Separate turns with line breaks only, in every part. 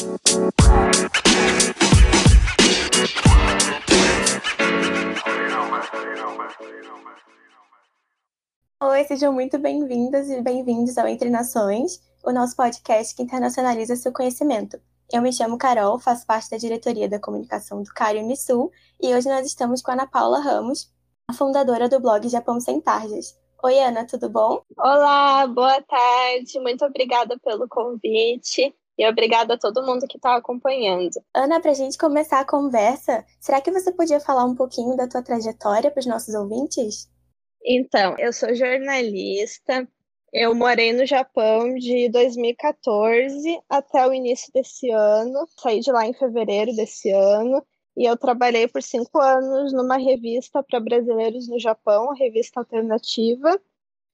Oi, sejam muito bem-vindas e bem-vindos ao Entre Nações, o nosso podcast que internacionaliza seu conhecimento. Eu me chamo Carol, faço parte da diretoria da comunicação do CARI Unisul e hoje nós estamos com a Ana Paula Ramos, a fundadora do blog Japão Sem Tarjas. Oi, Ana, tudo bom?
Olá, boa tarde, muito obrigada pelo convite. E obrigada a todo mundo que está acompanhando.
Ana, para a gente começar a conversa, será que você podia falar um pouquinho da tua trajetória para os nossos ouvintes?
Então, eu sou jornalista. Eu morei no Japão de 2014 até o início desse ano. Saí de lá em fevereiro desse ano. E eu trabalhei por cinco anos numa revista para brasileiros no Japão, a revista alternativa.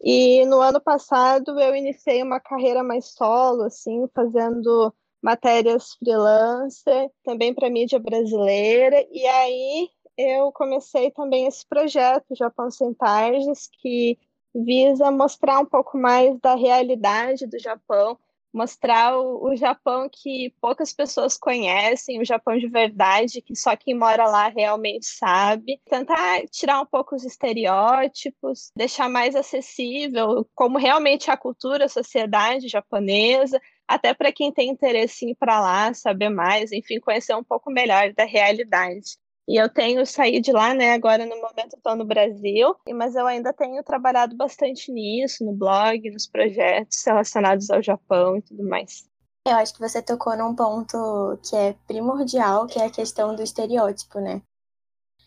E no ano passado eu iniciei uma carreira mais solo, assim, fazendo matérias freelancer, também para mídia brasileira. E aí eu comecei também esse projeto Japão Sem Tarjas, que visa mostrar um pouco mais da realidade do Japão, mostrar o, o, Japão que poucas pessoas conhecem, o Japão de verdade, que só quem mora lá realmente sabe. Tentar tirar um pouco os estereótipos, deixar mais acessível como realmente a cultura, a sociedade japonesa, até para quem tem interesse em ir para lá, saber mais, enfim, conhecer um pouco melhor da realidade. E eu tenho saído de lá, né? Agora no momento estou no Brasil, mas eu ainda tenho trabalhado bastante nisso, no blog, nos projetos relacionados ao Japão e tudo mais.
Eu acho que você tocou num ponto que é primordial, que é a questão do estereótipo, né?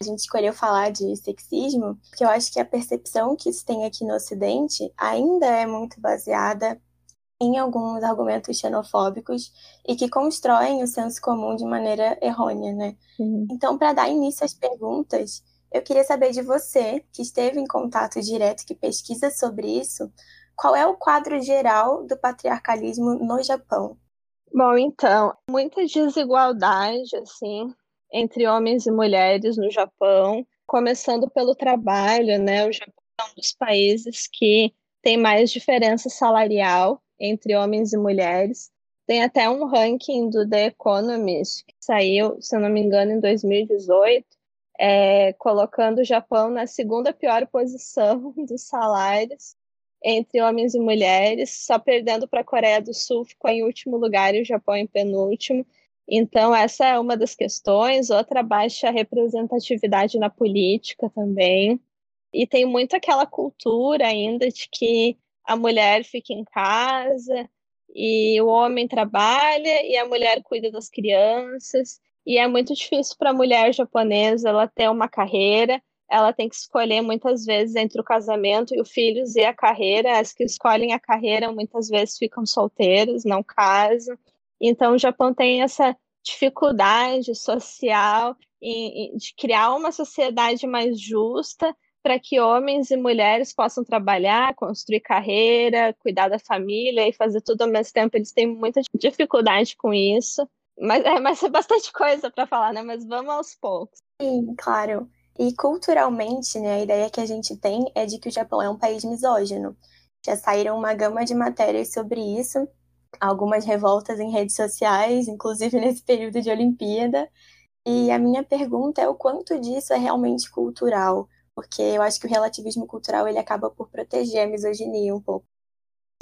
A gente escolheu falar de sexismo, porque eu acho que a percepção que se tem aqui no Ocidente ainda é muito baseada em alguns argumentos xenofóbicos e que constroem o senso comum de maneira errônea, né? Uhum. Então, para dar início às perguntas, eu queria saber de você, que esteve em contato direto, que pesquisa sobre isso, qual é o quadro geral do patriarcalismo no Japão?
Bom, então, muita desigualdade, assim, entre homens e mulheres no Japão, começando pelo trabalho, né? O Japão é um dos países que tem mais diferença salarial entre homens e mulheres. Tem até um ranking do The Economist que saiu, se eu não me engano, em 2018, é, colocando o Japão na segunda pior posição dos salários entre homens e mulheres, só perdendo para a Coreia do Sul, ficou em último lugar e o Japão em penúltimo. Então, essa é uma das questões. Outra, baixa representatividade na política também. E tem muito aquela cultura ainda de que a mulher fica em casa e o homem trabalha e a mulher cuida das crianças. E é muito difícil para a mulher japonesa ela ter uma carreira. Ela tem que escolher muitas vezes entre o casamento e os filhos e a carreira. As que escolhem a carreira muitas vezes ficam solteiras, não casam. Então, o Japão tem essa dificuldade social de criar uma sociedade mais justa para que homens e mulheres possam trabalhar, construir carreira, cuidar da família e fazer tudo ao mesmo tempo. Eles têm muita dificuldade com isso. Mas é, mas é bastante coisa para falar, né? Mas vamos aos poucos.
Sim, claro. E culturalmente, né, a ideia que a gente tem é de que o Japão é um país misógino. Já saíram uma gama de matérias sobre isso, algumas revoltas em redes sociais, inclusive nesse período de Olimpíada. E a minha pergunta é o quanto disso é realmente cultural porque eu acho que o relativismo cultural ele acaba por proteger a misoginia um pouco.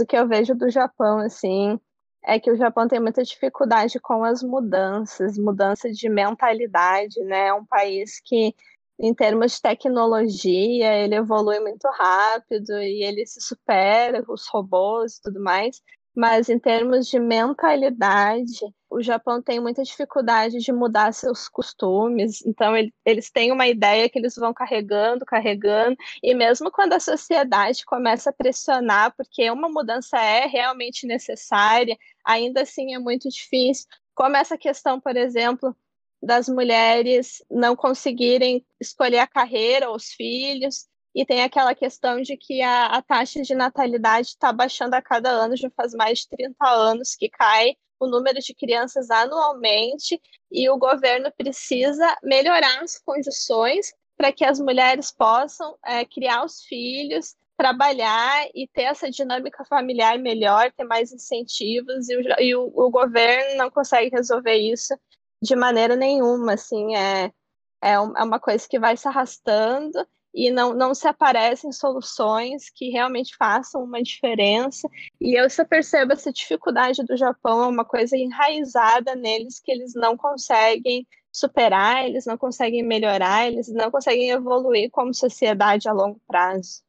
O que eu vejo do Japão, assim, é que o Japão tem muita dificuldade com as mudanças, mudança de mentalidade, né? É um país que, em termos de tecnologia, ele evolui muito rápido e ele se supera os robôs e tudo mais mas em termos de mentalidade, o Japão tem muita dificuldade de mudar seus costumes. Então, ele, eles têm uma ideia que eles vão carregando, carregando, e mesmo quando a sociedade começa a pressionar, porque uma mudança é realmente necessária, ainda assim é muito difícil. Como essa questão, por exemplo, das mulheres não conseguirem escolher a carreira os filhos, e tem aquela questão de que a, a taxa de natalidade está baixando a cada ano, já faz mais de 30 anos que cai o número de crianças anualmente, e o governo precisa melhorar as condições para que as mulheres possam é, criar os filhos, trabalhar e ter essa dinâmica familiar melhor, ter mais incentivos, e o, e o, o governo não consegue resolver isso de maneira nenhuma, assim, é, é, é uma coisa que vai se arrastando e não, não se aparecem soluções que realmente façam uma diferença. E eu só percebo essa dificuldade do Japão, é uma coisa enraizada neles que eles não conseguem superar, eles não conseguem melhorar, eles não conseguem evoluir como sociedade a longo prazo.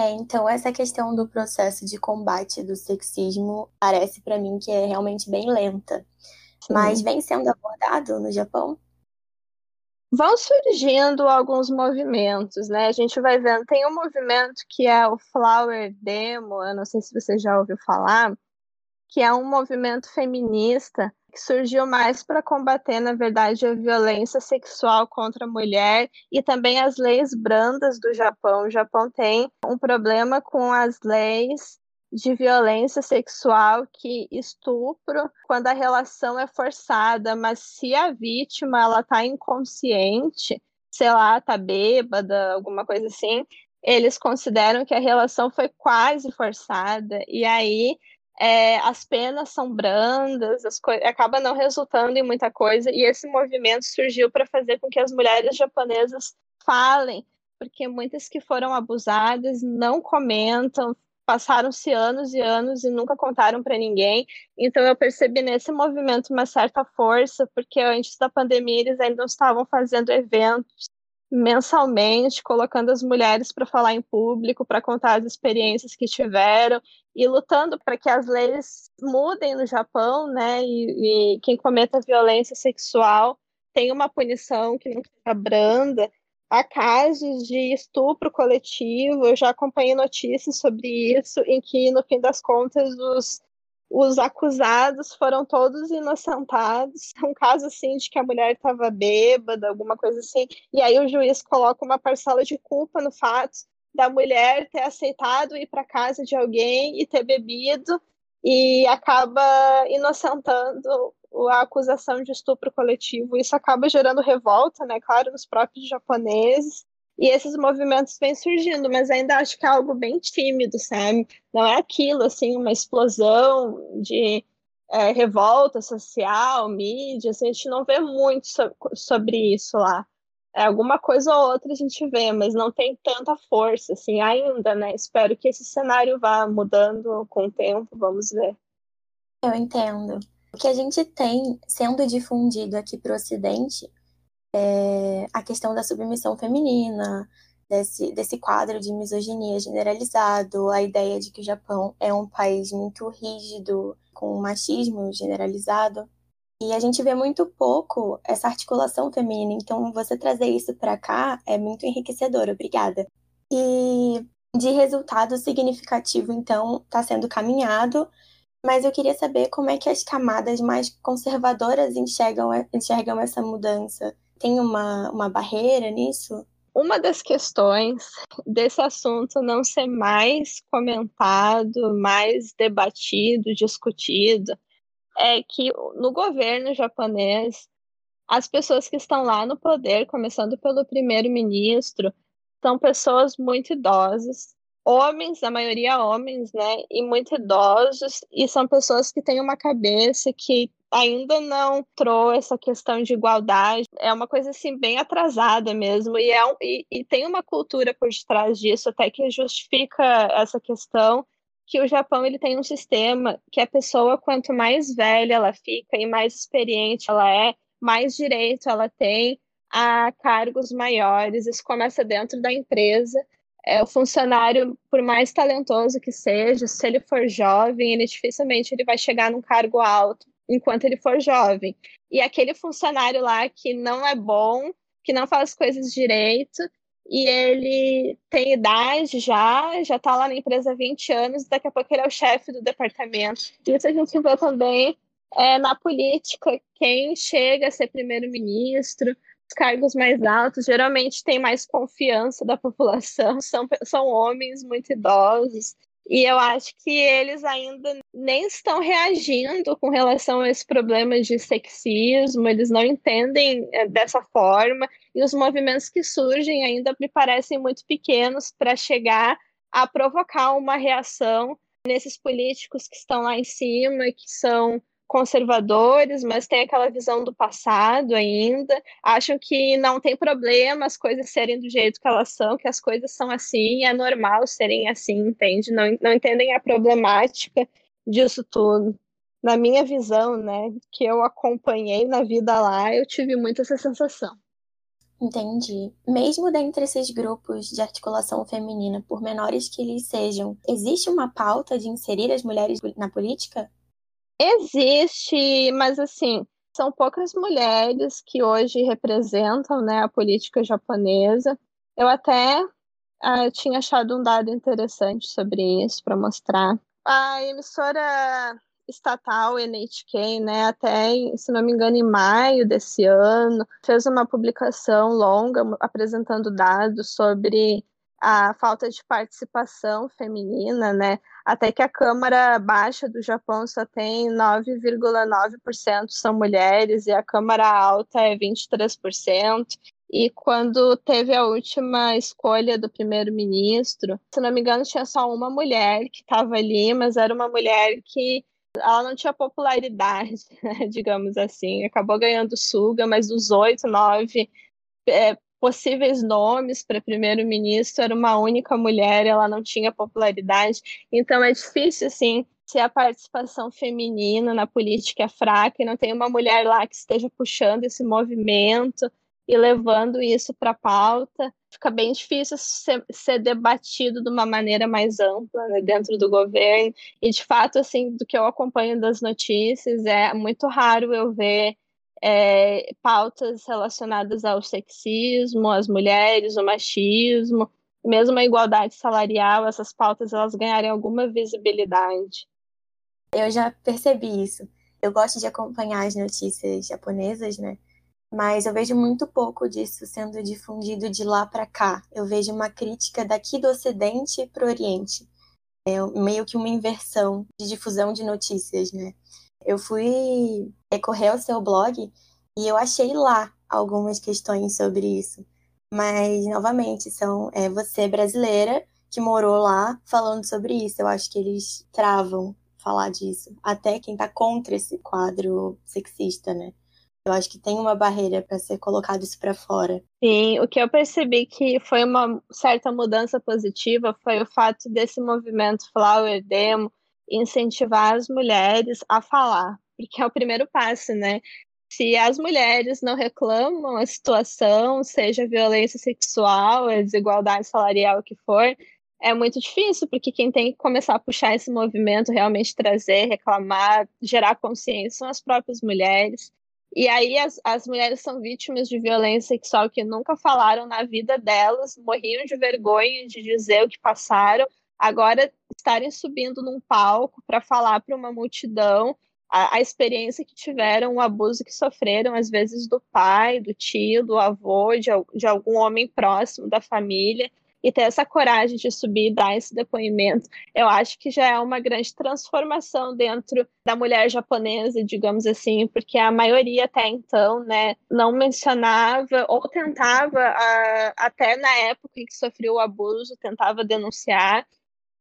É, então essa questão do processo de combate do sexismo parece para mim que é realmente bem lenta. Sim. Mas vem sendo abordado no Japão?
Vão surgindo alguns movimentos, né? A gente vai vendo. Tem um movimento que é o Flower Demo, eu não sei se você já ouviu falar, que é um movimento feminista que surgiu mais para combater, na verdade, a violência sexual contra a mulher e também as leis brandas do Japão. O Japão tem um problema com as leis de violência sexual que estupro quando a relação é forçada, mas se a vítima ela tá inconsciente, sei lá, tá bêbada, alguma coisa assim, eles consideram que a relação foi quase forçada e aí é, as penas são brandas, as acaba não resultando em muita coisa, e esse movimento surgiu para fazer com que as mulheres japonesas falem, porque muitas que foram abusadas não comentam, passaram-se anos e anos e nunca contaram para ninguém. Então eu percebi nesse movimento uma certa força, porque antes da pandemia eles ainda estavam fazendo eventos mensalmente, colocando as mulheres para falar em público, para contar as experiências que tiveram e lutando para que as leis mudem no Japão, né? E, e quem cometa violência sexual tenha uma punição que não seja branda. Há casos de estupro coletivo, eu já acompanhei notícias sobre isso, em que, no fim das contas, os os acusados foram todos inocentados. Um caso assim de que a mulher estava bêbada, alguma coisa assim, e aí o juiz coloca uma parcela de culpa no fato da mulher ter aceitado ir para casa de alguém e ter bebido e acaba inocentando a acusação de estupro coletivo. Isso acaba gerando revolta, né, claro, nos próprios japoneses. E esses movimentos vêm surgindo, mas ainda acho que é algo bem tímido, sabe? Não é aquilo, assim, uma explosão de é, revolta social, mídia, assim, a gente não vê muito so sobre isso lá. É, alguma coisa ou outra a gente vê, mas não tem tanta força, assim, ainda, né? Espero que esse cenário vá mudando com o tempo, vamos ver.
Eu entendo. O que a gente tem sendo difundido aqui para o Ocidente é, a questão da submissão feminina, desse, desse quadro de misoginia generalizado, a ideia de que o Japão é um país muito rígido, com machismo generalizado. E a gente vê muito pouco essa articulação feminina, então você trazer isso para cá é muito enriquecedor, obrigada. E de resultado significativo, então, está sendo caminhado, mas eu queria saber como é que as camadas mais conservadoras enxergam, enxergam essa mudança tem uma, uma barreira nisso?
Uma das questões desse assunto não ser mais comentado, mais debatido, discutido, é que no governo japonês, as pessoas que estão lá no poder, começando pelo primeiro-ministro, são pessoas muito idosas, homens, a maioria homens, né, e muito idosos, e são pessoas que têm uma cabeça que ainda não trouxe essa questão de igualdade. É uma coisa assim bem atrasada mesmo e, é um, e, e tem uma cultura por detrás disso até que justifica essa questão que o Japão ele tem um sistema que a pessoa quanto mais velha ela fica e mais experiente ela é, mais direito ela tem a cargos maiores. Isso começa dentro da empresa. É, o funcionário, por mais talentoso que seja, se ele for jovem, ele dificilmente ele vai chegar num cargo alto enquanto ele for jovem. E aquele funcionário lá que não é bom, que não faz coisas direito, e ele tem idade já, já está lá na empresa há 20 anos, daqui a pouco ele é o chefe do departamento. Isso a gente vê também é, na política, quem chega a ser primeiro-ministro, cargos mais altos, geralmente tem mais confiança da população, são, são homens muito idosos, e eu acho que eles ainda nem estão reagindo com relação a esse problema de sexismo, eles não entendem é, dessa forma, e os movimentos que surgem ainda me parecem muito pequenos para chegar a provocar uma reação nesses políticos que estão lá em cima, que são conservadores, mas têm aquela visão do passado ainda, acham que não tem problema as coisas serem do jeito que elas são, que as coisas são assim, é normal serem assim, entende? Não, não entendem a problemática disso tudo. Na minha visão, né, que eu acompanhei na vida lá, eu tive muito essa sensação.
Entendi. Mesmo dentre esses grupos de articulação feminina, por menores que eles sejam, existe uma pauta de inserir as mulheres na política?
Existe, mas assim, são poucas mulheres que hoje representam né, a política japonesa. Eu até uh, tinha achado um dado interessante sobre isso para mostrar. A emissora estatal NHK, né, até, se não me engano, em maio desse ano, fez uma publicação longa apresentando dados sobre a falta de participação feminina, né? Até que a Câmara Baixa do Japão só tem 9,9% são mulheres e a Câmara Alta é 23%. E quando teve a última escolha do primeiro-ministro, se não me engano, tinha só uma mulher que estava ali, mas era uma mulher que ela não tinha popularidade, né, digamos assim. Acabou ganhando Suga, mas dos oito, nove é, possíveis nomes para primeiro-ministro, era uma única mulher, ela não tinha popularidade. Então é difícil, assim, se a participação feminina na política é fraca e não tem uma mulher lá que esteja puxando esse movimento e levando isso para a pauta, fica bem difícil ser, ser, debatido de uma maneira mais ampla né, dentro do governo. E, de fato, assim, do que eu acompanho das notícias, é muito raro eu ver é, pautas relacionadas ao sexismo, às mulheres, o machismo, mesmo a igualdade salarial, essas pautas elas ganharem alguma visibilidade.
Eu já percebi isso. Eu gosto de acompanhar as notícias japonesas, né? Mas eu vejo muito pouco disso sendo difundido de lá para cá. Eu vejo uma crítica daqui do Ocidente para o Oriente. É meio que uma inversão de difusão de notícias, né? Eu fui recorrer ao seu blog e eu achei lá algumas questões sobre isso. Mas, novamente, são é, você brasileira que morou lá falando sobre isso. Eu acho que eles travam falar disso. Até quem tá contra esse quadro sexista, né? Eu acho que tem uma barreira para ser colocado isso para fora.
Sim, o que eu percebi que foi uma certa mudança positiva foi o fato desse movimento Flower Demo incentivar as mulheres a falar, porque é o primeiro passo, né? Se as mulheres não reclamam a situação, seja violência sexual, desigualdade salarial, o que for, é muito difícil, porque quem tem que começar a puxar esse movimento, realmente trazer, reclamar, gerar consciência são as próprias mulheres. E aí as, as mulheres são vítimas de violência sexual que nunca falaram na vida delas, morriam de vergonha de dizer o que passaram, agora estarem subindo num palco para falar para uma multidão a, a, experiência que tiveram, o abuso que sofreram, às vezes do pai, do tio, do avô, de, de algum homem próximo da família, e ter essa coragem de subir e dar esse depoimento, eu acho que já é uma grande transformação dentro da mulher japonesa, digamos assim, porque a maioria até então, né, não mencionava ou tentava, até na época em que sofreu o abuso, tentava denunciar,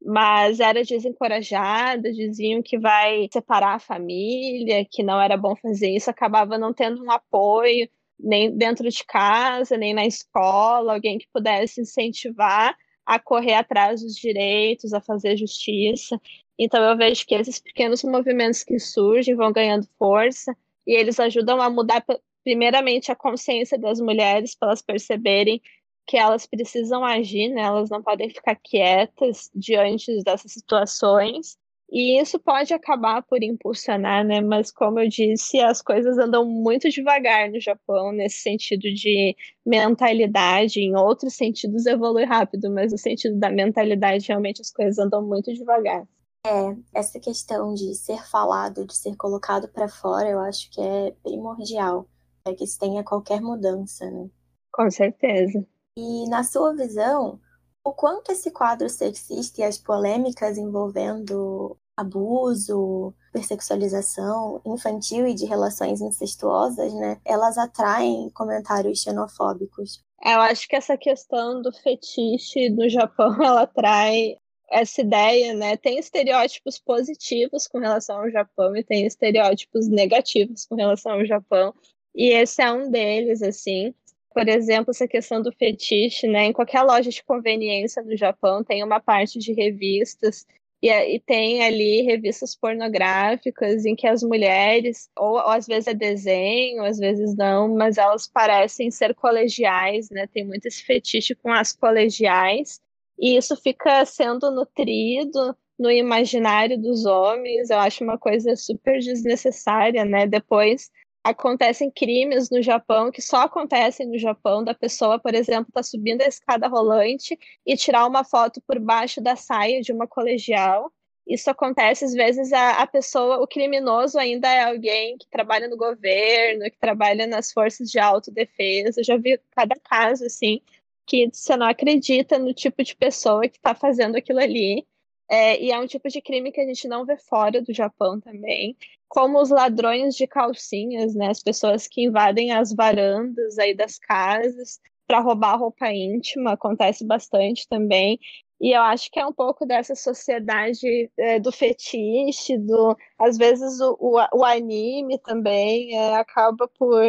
mas era desencorajada, diziam que vai separar a família, que não era bom fazer isso, acabava não tendo um apoio nem dentro de casa, nem na escola, alguém que pudesse incentivar a correr atrás dos direitos, a fazer justiça. Então eu vejo que esses pequenos movimentos que surgem vão ganhando força e eles ajudam a mudar primeiramente a consciência das mulheres para elas perceberem que elas precisam agir, né? Elas não podem ficar quietas diante dessas situações. E isso pode acabar por impulsionar, né? Mas como eu disse, as coisas andam muito devagar no Japão nesse sentido de mentalidade. Em outros sentidos evolui rápido, mas no sentido da mentalidade realmente as coisas andam muito devagar.
É, essa questão de ser falado, de ser colocado para fora, eu acho que é primordial para que se tenha qualquer mudança, né?
Com certeza.
E na sua visão, o quanto esse quadro sexista e as polêmicas envolvendo abuso, persexualização infantil e de relações incestuosas, né, elas atraem comentários xenofóbicos.
Eu acho que essa questão do fetiche no Japão, ela atrai essa ideia, né? Tem estereótipos positivos com relação ao Japão e tem estereótipos negativos com relação ao Japão. E esse é um deles, assim. Por exemplo, essa questão do fetiche, né? Em qualquer loja de conveniência no Japão tem uma parte de revistas e, e, tem ali revistas pornográficas em que as mulheres, ou, ou, às vezes é desenho, às vezes não, mas elas parecem ser colegiais, né? Tem muito esse fetiche com as colegiais, e isso fica sendo nutrido no imaginário dos homens. Eu acho uma coisa super desnecessária, né? Depois acontecem crimes no Japão que só acontecem no Japão, da pessoa, por exemplo, tá subindo a escada rolante e tirar uma foto por baixo da saia de uma colegial. Isso acontece às vezes a, a pessoa, o criminoso ainda é alguém que trabalha no governo, que trabalha nas forças de autodefesa. Eu já vi cada caso assim que você não acredita no tipo de pessoa que está fazendo aquilo ali. É, e é um tipo de crime que a gente não vê fora do Japão também como os ladrões de calcinhas, né? As pessoas que invadem as varandas aí das casas para roubar roupa íntima, acontece bastante também. E eu acho que é um pouco dessa sociedade é, do fetiche, do às vezes o, o, o anime também é, acaba por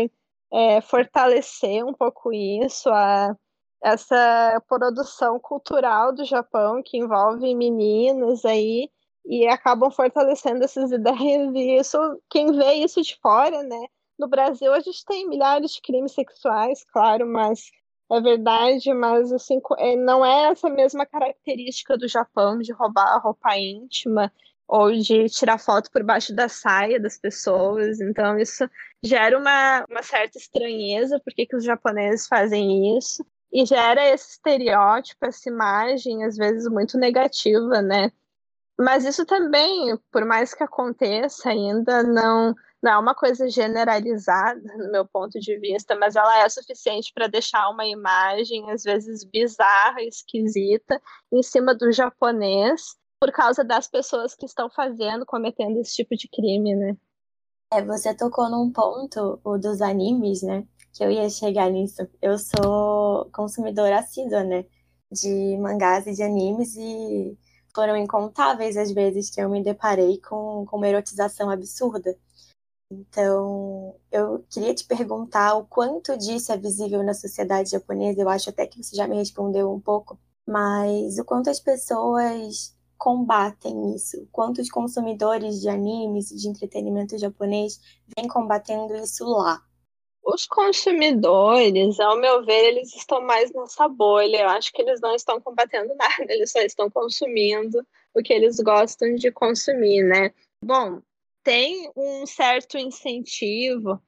é, fortalecer um pouco isso, a, essa produção cultural do Japão que envolve meninas aí e acabam fortalecendo essas ideias e isso quem vê isso de fora, né? No Brasil a gente tem milhares de crimes sexuais, claro, mas é verdade, mas assim é, não é essa mesma característica do Japão de roubar a roupa íntima ou de tirar foto por baixo da saia das pessoas. Então isso gera uma, uma certa estranheza porque que os japoneses fazem isso e gera esse estereótipo, essa imagem às vezes muito negativa, né? Mas isso também, por mais que aconteça, ainda não, não é uma coisa generalizada, no meu ponto de vista, mas ela é suficiente para deixar uma imagem, às vezes bizarra, esquisita, em cima do japonês, por causa das pessoas que estão fazendo, cometendo esse tipo de crime, né?
É, você tocou num ponto, o dos animes, né? Que eu ia chegar nisso. Eu sou consumidora assídua, né? De mangás e de animes e foram incontáveis as vezes que eu me deparei com, com uma erotização absurda. Então, eu queria te perguntar o quanto disso é visível na sociedade japonesa. Eu acho até que você já me respondeu um pouco, mas o quanto as pessoas combatem isso? Quantos consumidores de animes de entretenimento japonês vêm combatendo isso lá?
Os consumidores, ao meu ver, eles estão mais nessa bolha. Eu acho que eles não estão combatendo nada, eles só estão consumindo o que eles gostam de consumir, né? Bom, tem um certo incentivo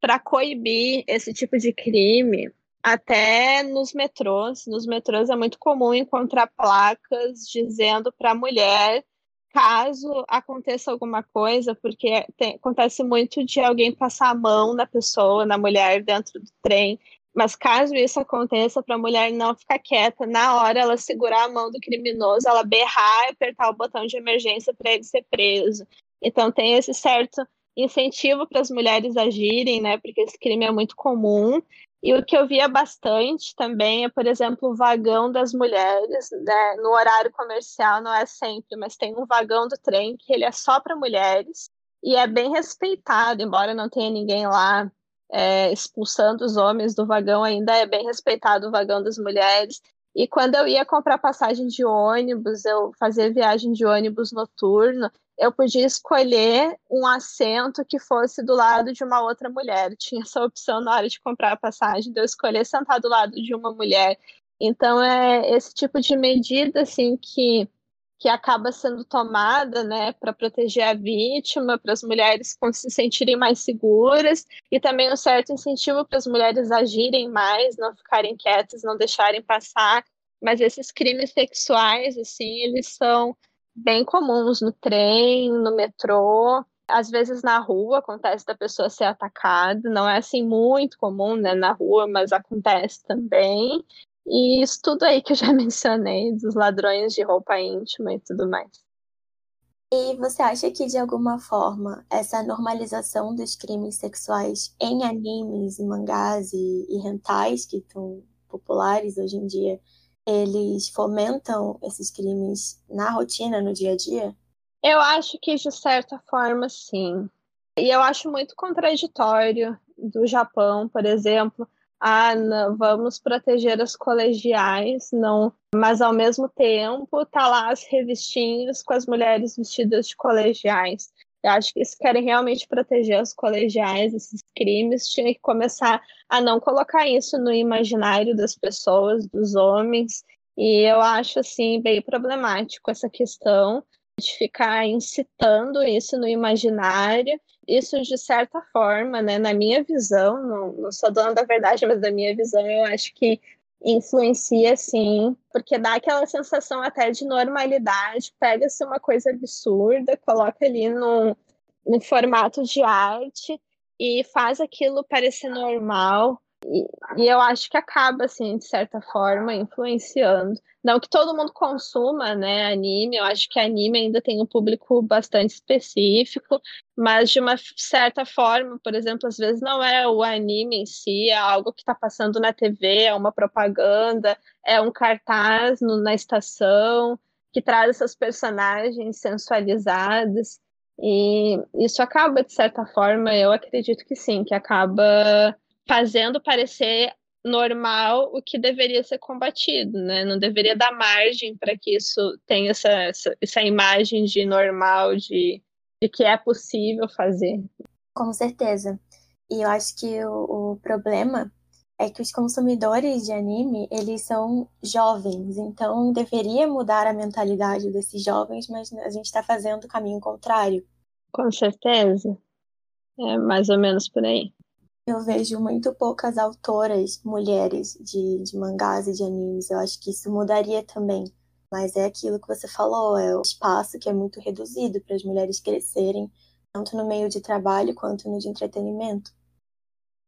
para coibir esse tipo de crime até nos metrôs. Nos metrôs é muito comum encontrar placas dizendo para a mulher caso aconteça alguma coisa, porque tem, acontece muito de alguém passar a mão na pessoa, na mulher dentro do trem, mas caso isso aconteça, para a mulher não ficar quieta, na hora ela segurar a mão do criminoso, ela berrar e apertar o botão de emergência para ele ser preso. Então tem esse certo incentivo para as mulheres agirem, né? Porque esse crime é muito comum e o que eu via bastante também é, por exemplo, o vagão das mulheres, né? No horário comercial não é sempre, mas tem um vagão do trem que ele é só para mulheres e é bem respeitado, embora não tenha ninguém lá é, expulsando os homens do vagão, ainda é bem respeitado o vagão das mulheres. E quando eu ia comprar passagem de ônibus, eu fazia viagem de ônibus noturno, eu podia escolher um assento que fosse do lado de uma outra mulher. Tinha essa opção na hora de comprar a passagem, de eu escolher sentar do lado de uma mulher. Então é esse tipo de medida assim que que acaba sendo tomada, né, para proteger a vítima, para as mulheres se sentirem mais seguras e também um certo incentivo para as mulheres agirem mais, não ficarem quietas, não deixarem passar. Mas esses crimes sexuais, assim, eles são bem comuns no trem, no metrô, às vezes na rua acontece da pessoa ser atacada, não é assim muito comum, né, na rua, mas acontece também. E isso tudo aí que eu já mencionei, dos ladrões de roupa íntima e tudo mais.
E você acha que, de alguma forma, essa normalização dos crimes sexuais em animes, mangás e, e que estão populares hoje em dia, eles fomentam esses crimes na rotina, no dia a dia?
Eu acho que de certa forma sim. E eu acho muito contraditório do Japão, por exemplo, ah, não, vamos proteger as colegiais, não, mas ao mesmo tempo tá lá as revistinhas com as mulheres vestidas de colegiais. Eu acho que se querem realmente proteger os colegiais, esses crimes, tinha que começar a não colocar isso no imaginário das pessoas, dos homens. E eu acho, assim, bem problemático essa questão de ficar incitando isso no imaginário. Isso, de certa forma, né, na minha visão, não, não sou dona da verdade, mas da minha visão, eu acho que influencia sim, porque dá aquela sensação até de normalidade, pega-se uma coisa absurda, coloca ali no, no formato de arte e faz aquilo parecer normal. E, eu acho que acaba, assim, de certa forma, influenciando. Não que todo mundo consuma, né, anime, eu acho que anime ainda tem um público bastante específico, mas de uma certa forma, por exemplo, às vezes não é o anime em si, é algo que está passando na TV, é uma propaganda, é um cartaz no, na estação, que traz essas personagens sensualizadas. E isso acaba, de certa forma, eu acredito que sim, que acaba fazendo parecer normal o que deveria ser combatido, né? Não deveria dar margem para que isso tenha essa, essa, essa imagem de normal, de, de que é possível fazer.
Com certeza. E eu acho que o, o problema é que os consumidores de anime, eles são jovens, então deveria mudar a mentalidade desses jovens, mas a gente está fazendo o caminho contrário.
Com certeza. É mais ou menos por aí
eu vejo muito poucas autoras mulheres de, de mangás e de animes. Eu acho que isso mudaria também. Mas é aquilo que você falou, é o espaço que é muito reduzido para as mulheres crescerem, tanto no meio de trabalho quanto no de entretenimento.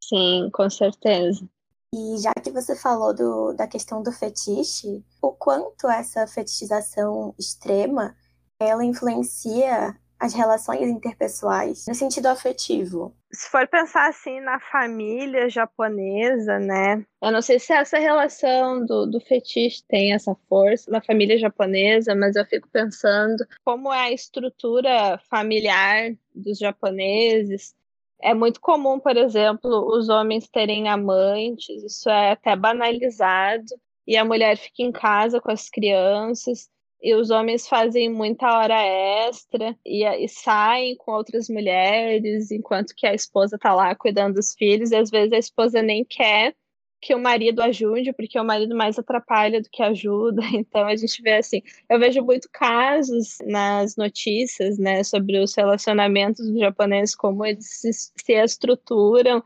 Sim, com certeza.
E já que você falou do, da questão do fetiche, o quanto essa fetichização extrema ela influencia as relações interpessoais no sentido afetivo.
Se for pensar assim na família japonesa, né? Eu não sei se essa relação do, do fetiche tem essa força na família japonesa, mas eu fico pensando como é a estrutura familiar dos japoneses. É muito comum, por exemplo, os homens terem amantes, isso é até banalizado, e a mulher fica em casa com as crianças e os homens fazem muita hora extra e, e, saem com outras mulheres, enquanto que a esposa tá lá cuidando dos filhos, e às vezes a esposa nem quer que o marido ajude, porque o marido mais atrapalha do que ajuda. Então a gente vê assim, eu vejo muito casos nas notícias, né, sobre os relacionamentos dos japoneses, como eles se, se estruturam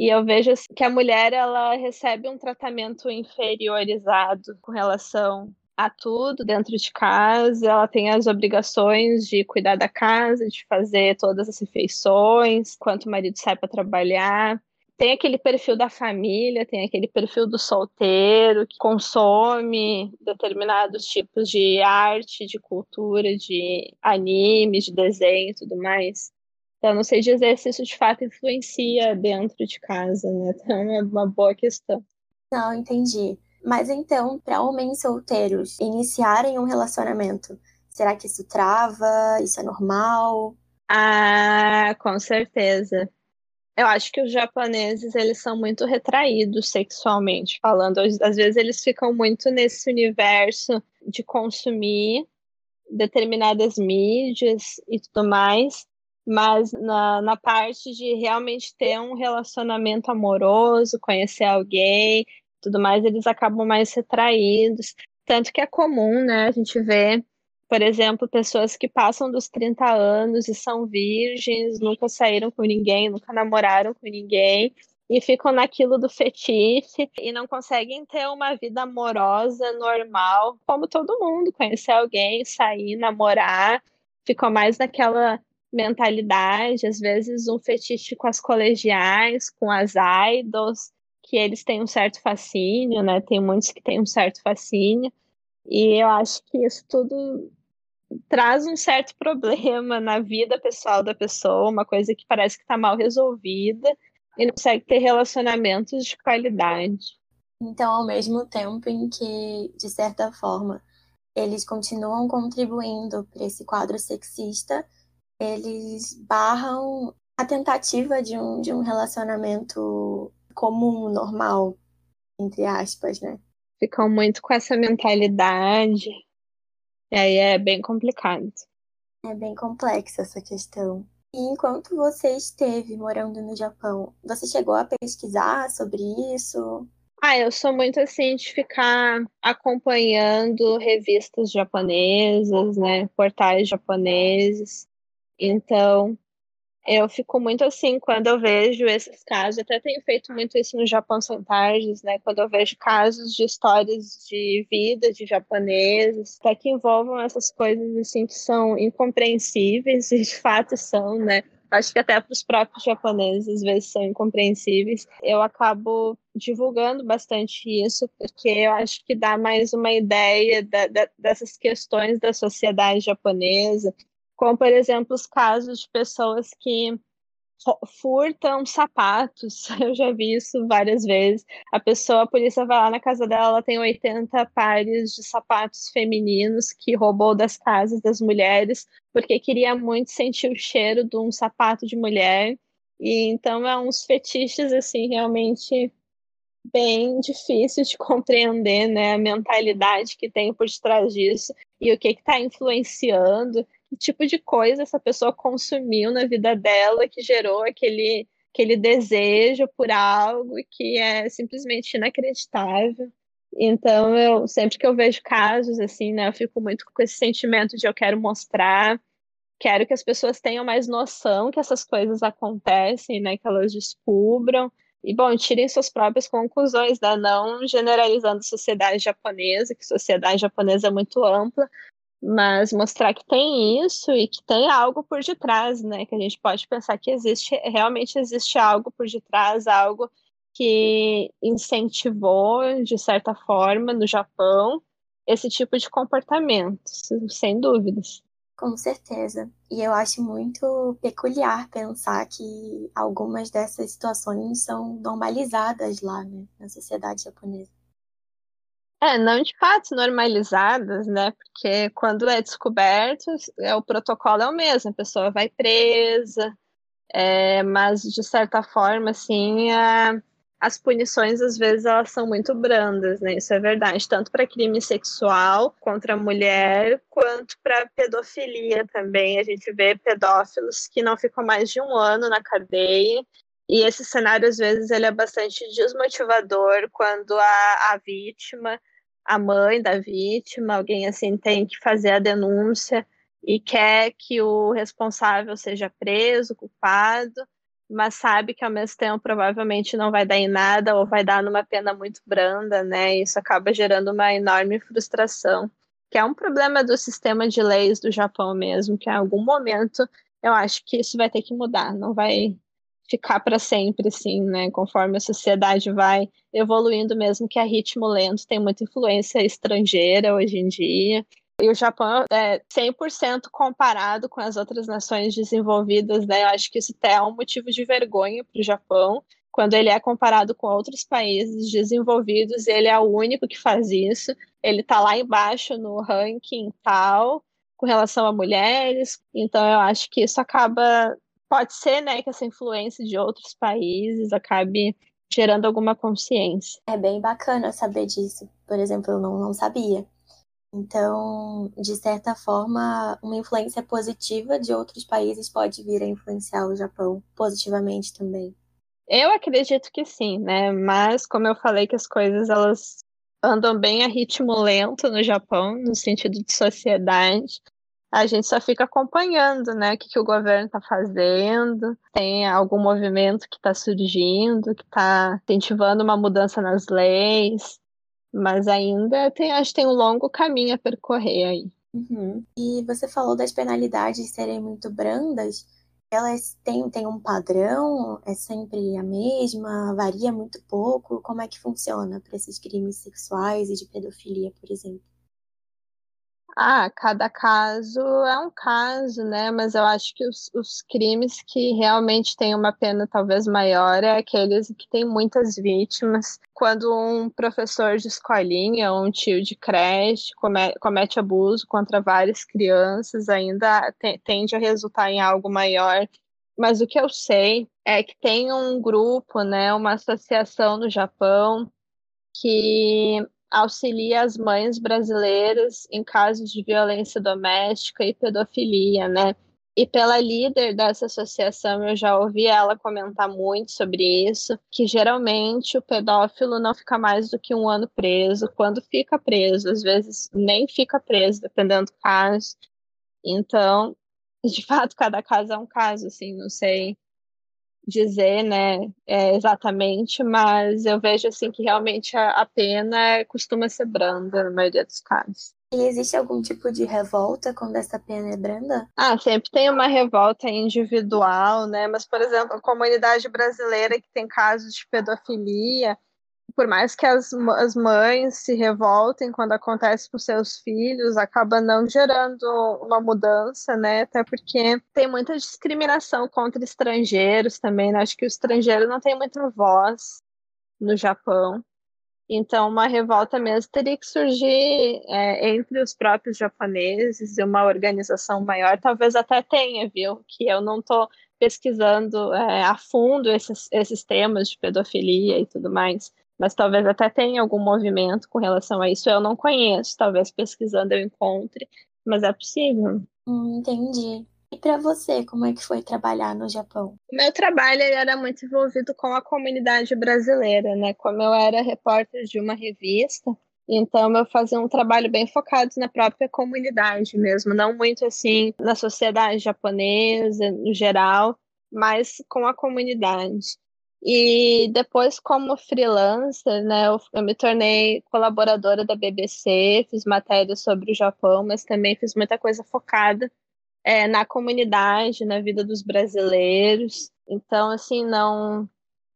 e eu vejo assim, que a mulher ela recebe um tratamento inferiorizado com relação a tudo dentro de casa, ela tem as obrigações de cuidar da casa, de fazer todas as refeições, enquanto o marido sai para trabalhar. Tem aquele perfil da família, tem aquele perfil do solteiro que consome determinados tipos de arte, de cultura, de anime, de desenho e tudo mais. Então, não sei dizer se isso de fato influencia dentro de casa, né? Então, é uma boa questão.
Não, entendi. Mas então, para homens solteiros iniciarem um relacionamento, será que isso trava? Isso é normal?
Ah, com certeza. Eu acho que os japoneses, eles são muito retraídos sexualmente falando. Às vezes eles ficam muito nesse universo de consumir determinadas mídias e tudo mais, mas na, na parte de realmente ter um relacionamento amoroso, conhecer alguém, tudo mais, eles acabam mais retraídos. Tanto que é comum, né, a gente vê, por exemplo, pessoas que passam dos 30 anos e são virgens, nunca saíram com ninguém, nunca namoraram com ninguém, e ficam naquilo do fetiche e não conseguem ter uma vida amorosa normal, como todo mundo, conhecer alguém, sair, namorar, ficam mais naquela mentalidade, às vezes um fetiche com as colegiais, com as idols, que eles têm um certo fascínio, né? Tem muitos que têm um certo fascínio. E eu acho que isso tudo traz um certo problema na vida pessoal da pessoa, uma coisa que parece que está mal resolvida e não consegue ter relacionamentos de qualidade.
Então, ao mesmo tempo em que, de certa forma, eles continuam contribuindo para esse quadro sexista, eles barram a tentativa de um, de um relacionamento comum, normal, entre aspas, né?
Ficam muito com essa mentalidade. E aí é bem complicado.
É bem complexa essa questão. E enquanto você esteve morando no Japão, você chegou a pesquisar sobre isso?
Ah, eu sou muito assim de ficar acompanhando revistas japonesas, né, portais japoneses. Então, eu fico muito assim quando eu vejo esses casos, até tenho feito muito isso no Japão Sem Tardes, né? Quando eu vejo casos de histórias de vida de japoneses, até que envolvam essas coisas assim que são incompreensíveis e de fato são, né? Acho que até para os próprios japoneses às vezes são incompreensíveis. Eu acabo divulgando bastante isso, porque eu acho que dá mais uma ideia da, da, dessas questões da sociedade japonesa, como, por exemplo, os casos de pessoas que furtam sapatos. Eu já vi isso várias vezes. A pessoa, a polícia vai lá na casa dela, ela tem 80 pares de sapatos femininos que roubou das casas das mulheres, porque queria muito sentir o cheiro de um sapato de mulher. E então é uns fetiches assim realmente bem difícil de compreender, né, a mentalidade que tem por detrás disso e o que está influenciando tipo de coisa essa pessoa consumiu na vida dela que gerou aquele, aquele desejo por algo que é simplesmente inacreditável. Então, eu sempre que eu vejo casos assim, né, eu fico muito com esse sentimento de eu quero mostrar, quero que as pessoas tenham mais noção que essas coisas acontecem, né, que elas descubram. E, bom, tirem suas próprias conclusões, né? não generalizando a sociedade japonesa, que sociedade japonesa é muito ampla, mas mostrar que tem isso e que tem algo por detrás, né? Que a gente pode pensar que existe, realmente existe algo por detrás, algo que incentivou, de certa forma, no Japão, esse tipo de comportamento, sem dúvidas.
Com certeza. E eu acho muito peculiar pensar que algumas dessas situações são normalizadas lá, né, na sociedade japonesa.
É, não de fato normalizadas, né? Porque quando é descoberto, é, o protocolo é o mesmo, a pessoa vai presa, é, mas de certa forma, assim, a, as punições às vezes elas são muito brandas, né? Isso é verdade, tanto para crime sexual contra a mulher, quanto para pedofilia também. A gente vê pedófilos que não ficam mais de um ano na cadeia. E esse cenário, às vezes, ele é bastante desmotivador quando a, a vítima a mãe da vítima, alguém assim tem que fazer a denúncia e quer que o responsável seja preso, culpado, mas sabe que ao mesmo tempo provavelmente não vai dar em nada ou vai dar numa pena muito branda, né? Isso acaba gerando uma enorme frustração, que é um problema do sistema de leis do Japão mesmo, que em algum momento eu acho que isso vai ter que mudar, não vai ficar para sempre, assim, né? Conforme a sociedade vai evoluindo, mesmo que a ritmo lento tem muita influência estrangeira hoje em dia. E o Japão é 100% comparado com as outras nações desenvolvidas, né? Eu acho que isso até é um motivo de vergonha para o Japão, quando ele é comparado com outros países desenvolvidos, ele é o único que faz isso. Ele está lá embaixo no ranking tal, com relação a mulheres. Então, eu acho que isso acaba pode ser, né, que essa influência de outros países acabe gerando alguma consciência.
É bem bacana saber disso. Por exemplo, eu não, não sabia. Então, de certa forma, uma influência positiva de outros países pode vir a influenciar o Japão positivamente também.
Eu acredito que sim, né? Mas como eu falei que as coisas elas andam bem a ritmo lento no Japão, no sentido de sociedade, a gente só fica acompanhando, né, o que, que o governo está fazendo, tem algum movimento que está surgindo, que está incentivando uma mudança nas leis, mas ainda tem, acho que tem um longo caminho a percorrer aí.
Uhum. E você falou das penalidades serem muito brandas, elas têm, têm um padrão? É sempre a mesma? Varia muito pouco? Como é que funciona para esses crimes sexuais e de pedofilia, por exemplo?
Ah, cada caso é um caso, né? Mas eu acho que os, os crimes que realmente têm uma pena talvez maior é aqueles que têm muitas vítimas. Quando um professor de escolinha ou um tio de creche comete, abuso contra várias crianças, ainda te, tende a resultar em algo maior. Mas o que eu sei é que tem um grupo, né, uma associação no Japão que auxilia as mães brasileiras em casos de violência doméstica e pedofilia, né? E pela líder dessa associação, eu já ouvi ela comentar muito sobre isso, que geralmente o pedófilo não fica mais do que um ano preso. Quando fica preso, às vezes nem fica preso, dependendo do caso. Então, de fato, cada caso é um caso, assim, não sei dizer, né, é, exatamente, mas eu vejo assim que realmente a, a pena costuma ser branda na maioria dos casos.
E existe algum tipo de revolta quando essa pena é branda?
Ah, sempre tem uma revolta individual, né? Mas, por exemplo, a comunidade brasileira que tem casos de pedofilia, por mais que as, as mães se revoltem quando acontece com seus filhos, acaba não gerando uma mudança, né? Até porque tem muita discriminação contra estrangeiros também, né? Acho que o estrangeiro não tem muita voz no Japão. Então, uma revolta mesmo teria que surgir é, entre os próprios japoneses e uma organização maior. Talvez até tenha, viu? Que eu não estou pesquisando é, a fundo esses, esses temas de pedofilia e tudo mais mas talvez até tenha algum movimento com relação a isso. Eu não conheço, talvez pesquisando eu encontre, mas é possível.
Hum, entendi. E para você, como é que foi trabalhar no Japão?
O meu trabalho era muito envolvido com a comunidade brasileira, né? Como eu era repórter de uma revista, então eu fazia um trabalho bem focado na própria comunidade mesmo, não muito assim na sociedade japonesa no geral, mas com a comunidade. E depois, como freelancer, né, eu, eu, me tornei colaboradora da BBC, fiz matérias sobre o Japão, mas também fiz muita coisa focada é, na comunidade, na vida dos brasileiros. Então, assim, não,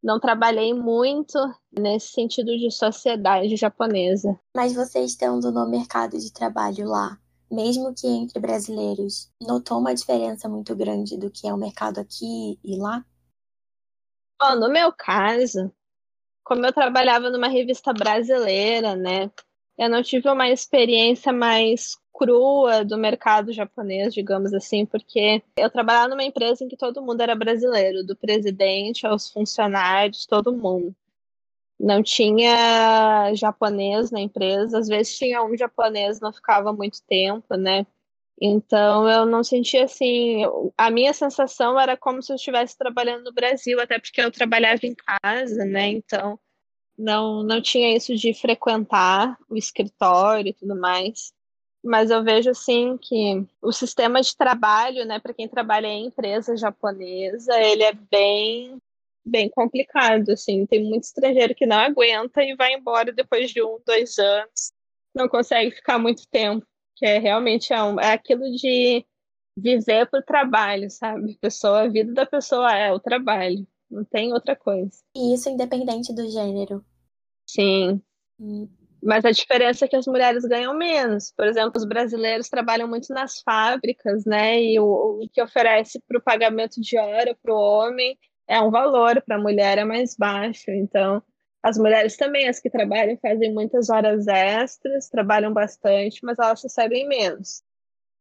não trabalhei muito nesse sentido de sociedade japonesa.
Mas você estando no mercado de trabalho lá, mesmo que entre brasileiros, notou uma diferença muito grande do que é o mercado aqui e lá?
Bom, no meu caso, como eu trabalhava numa revista brasileira, né? Eu não tive uma experiência mais crua do mercado japonês, digamos assim, porque eu trabalhava numa empresa em que todo mundo era brasileiro, do presidente aos funcionários, todo mundo. Não tinha japonês na empresa, às vezes tinha um japonês, não ficava muito tempo, né? Então eu não sentia assim. A minha sensação era como se eu estivesse trabalhando no Brasil, até porque eu trabalhava em casa, né? Então não, não tinha isso de frequentar o escritório e tudo mais. Mas eu vejo assim que o sistema de trabalho, né, para quem trabalha em empresa japonesa, ele é bem bem complicado, assim. Tem muito estrangeiro que não aguenta e vai embora depois de um, dois anos, não consegue ficar muito tempo que é realmente é, um, é aquilo de viver para o trabalho, sabe? Pessoa, a vida da pessoa é o trabalho, não tem outra coisa.
E isso independente do gênero.
Sim. Hum. Mas a diferença é que as mulheres ganham menos. Por exemplo, os brasileiros trabalham muito nas fábricas, né? E o, o que oferece para o pagamento de hora para o homem é um valor, para a mulher é mais baixo. Então, as mulheres também, as que trabalham, fazem muitas horas extras, trabalham bastante, mas elas recebem menos.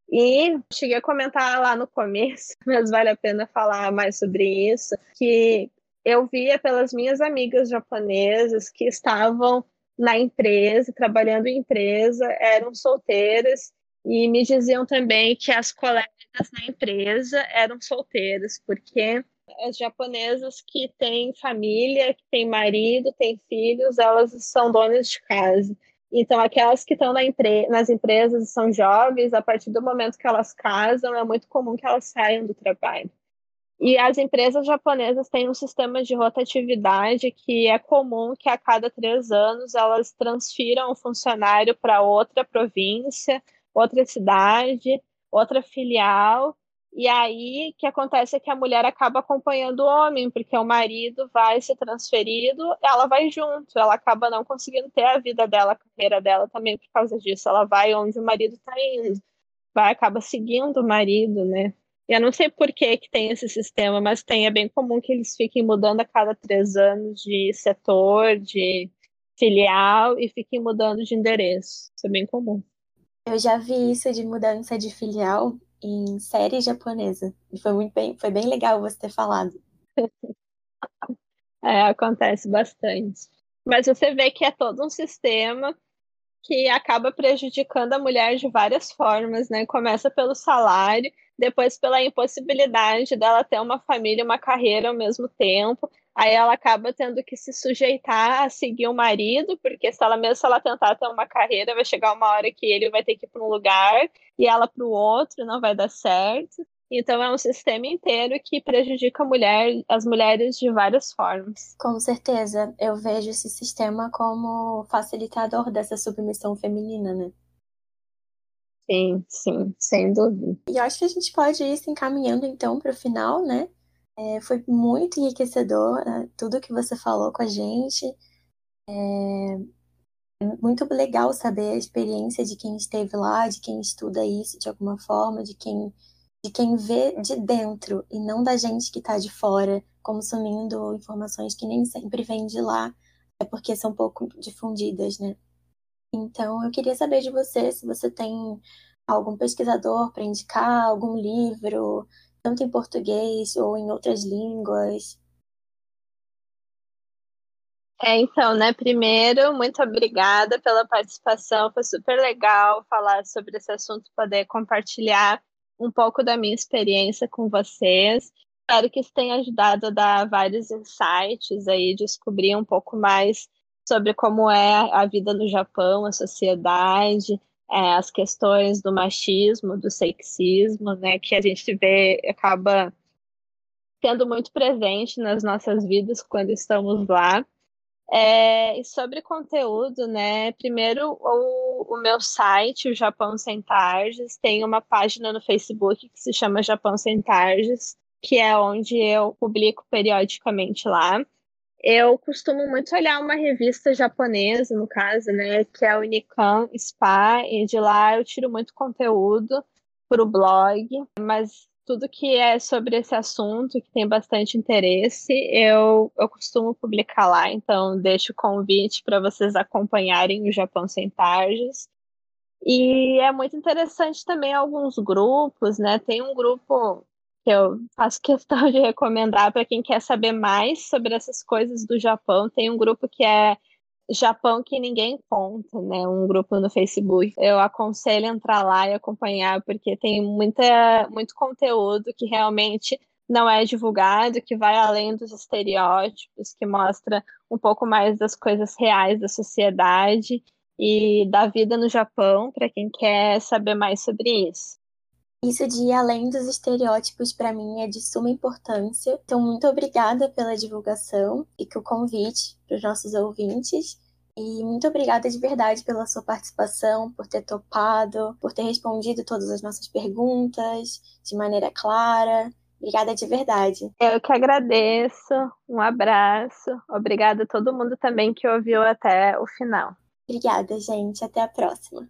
E cheguei a comentar lá no começo, mas vale a pena falar mais sobre isso, que eu via pelas minhas amigas japonesas que estavam na empresa, trabalhando em empresa, eram solteiras e me diziam também que as colegas na empresa eram solteiras, porque as japonesas que têm família, que têm marido, têm filhos, elas são donas de casa. Então, aquelas que estão na empre nas empresas e são jovens, a partir do momento que elas casam, é muito comum que elas saiam do trabalho. E as empresas japonesas têm um sistema de rotatividade que é comum que a cada três anos elas transfiram o funcionário para outra província, outra cidade, outra filial, E aí o que acontece é que a mulher acaba acompanhando o homem, porque o marido vai ser transferido, ela vai junto, ela acaba não conseguindo ter a vida dela, a carreira dela também por causa disso. Ela vai onde o marido está indo, vai acaba seguindo o marido, né? Eu não sei por que, que tem esse sistema, mas tem. É bem comum que eles fiquem mudando a cada três anos de setor, de filial e fiquem mudando de endereço. Isso é bem comum.
Eu já vi isso de mudança de filial em série japonesa. E foi muito bem, foi bem legal você ter falado.
é, acontece bastante. Mas você vê que é todo um sistema que acaba prejudicando a mulher de várias formas, né? Começa pelo salário, depois pela impossibilidade dela ter uma família, uma carreira ao mesmo tempo. Aí ela acaba tendo que se sujeitar a seguir o marido, porque se ela mesmo se ela tentar ter uma carreira, vai chegar uma hora que ele vai ter que ir para um lugar e ela para o outro, não vai dar certo. Então é um sistema inteiro que prejudica mulher, as mulheres de várias formas.
Com certeza, eu vejo esse sistema como facilitador dessa submissão feminina, né?
Sim, sim, sem dúvida.
E eu acho que a gente pode ir se encaminhando então para o final, né? É, foi muito enriquecedor né? tudo que você falou com a gente. É muito legal saber a experiência de quem esteve lá, de quem estuda isso de alguma forma, de quem, de quem vê de dentro e não da gente que está de fora, consumindo informações que nem sempre vêm de lá, é porque são pouco difundidas, né? Então, eu queria saber de você se você tem algum pesquisador para indicar, algum livro, tanto em português ou em outras línguas.
É, então, né, primeiro, muito obrigada pela participação, foi super legal falar sobre esse assunto, poder compartilhar um pouco da minha experiência com vocês. Espero que isso tenha ajudado a dar vários insights aí, descobrir um pouco mais sobre como é a vida no Japão, a sociedade, é, as questões do machismo, do sexismo, né, que a gente vê, acaba tendo muito presente nas nossas vidas quando estamos lá. É, e sobre conteúdo, né? Primeiro, o, o meu site, o Japão Sem Tardes, tem uma página no Facebook que se chama Japão Sem Tardes, que é onde eu publico periodicamente lá. Eu costumo muito olhar uma revista japonesa, no caso, né, que é o Nikan Spa, e de lá eu tiro muito conteúdo para o blog, mas tudo que é sobre esse assunto, que tem bastante interesse, eu, eu costumo publicar lá, então deixo o convite para vocês acompanharem o Japão Sem Tardes. E é muito interessante também alguns grupos, né? Tem um grupo que eu faço questão de recomendar para quem quer saber mais sobre essas coisas do Japão. Tem um grupo que é Japão que ninguém conta, né? Um grupo no Facebook. Eu aconselho entrar lá e acompanhar porque tem muita, muito conteúdo que realmente não é divulgado, que vai além dos estereótipos, que mostra um pouco mais das coisas reais da sociedade e da vida no Japão, para quem quer saber mais sobre isso.
Isso de ir além dos estereótipos para mim é de suma importância. Então, muito obrigada pela divulgação e que o convite para os nossos ouvintes. E muito obrigada de verdade pela sua participação, por ter topado, por ter respondido todas as nossas perguntas de maneira clara. Obrigada de verdade.
Eu que agradeço. Um abraço. Obrigada a todo mundo também que ouviu até o final.
Obrigada, gente. Até a próxima.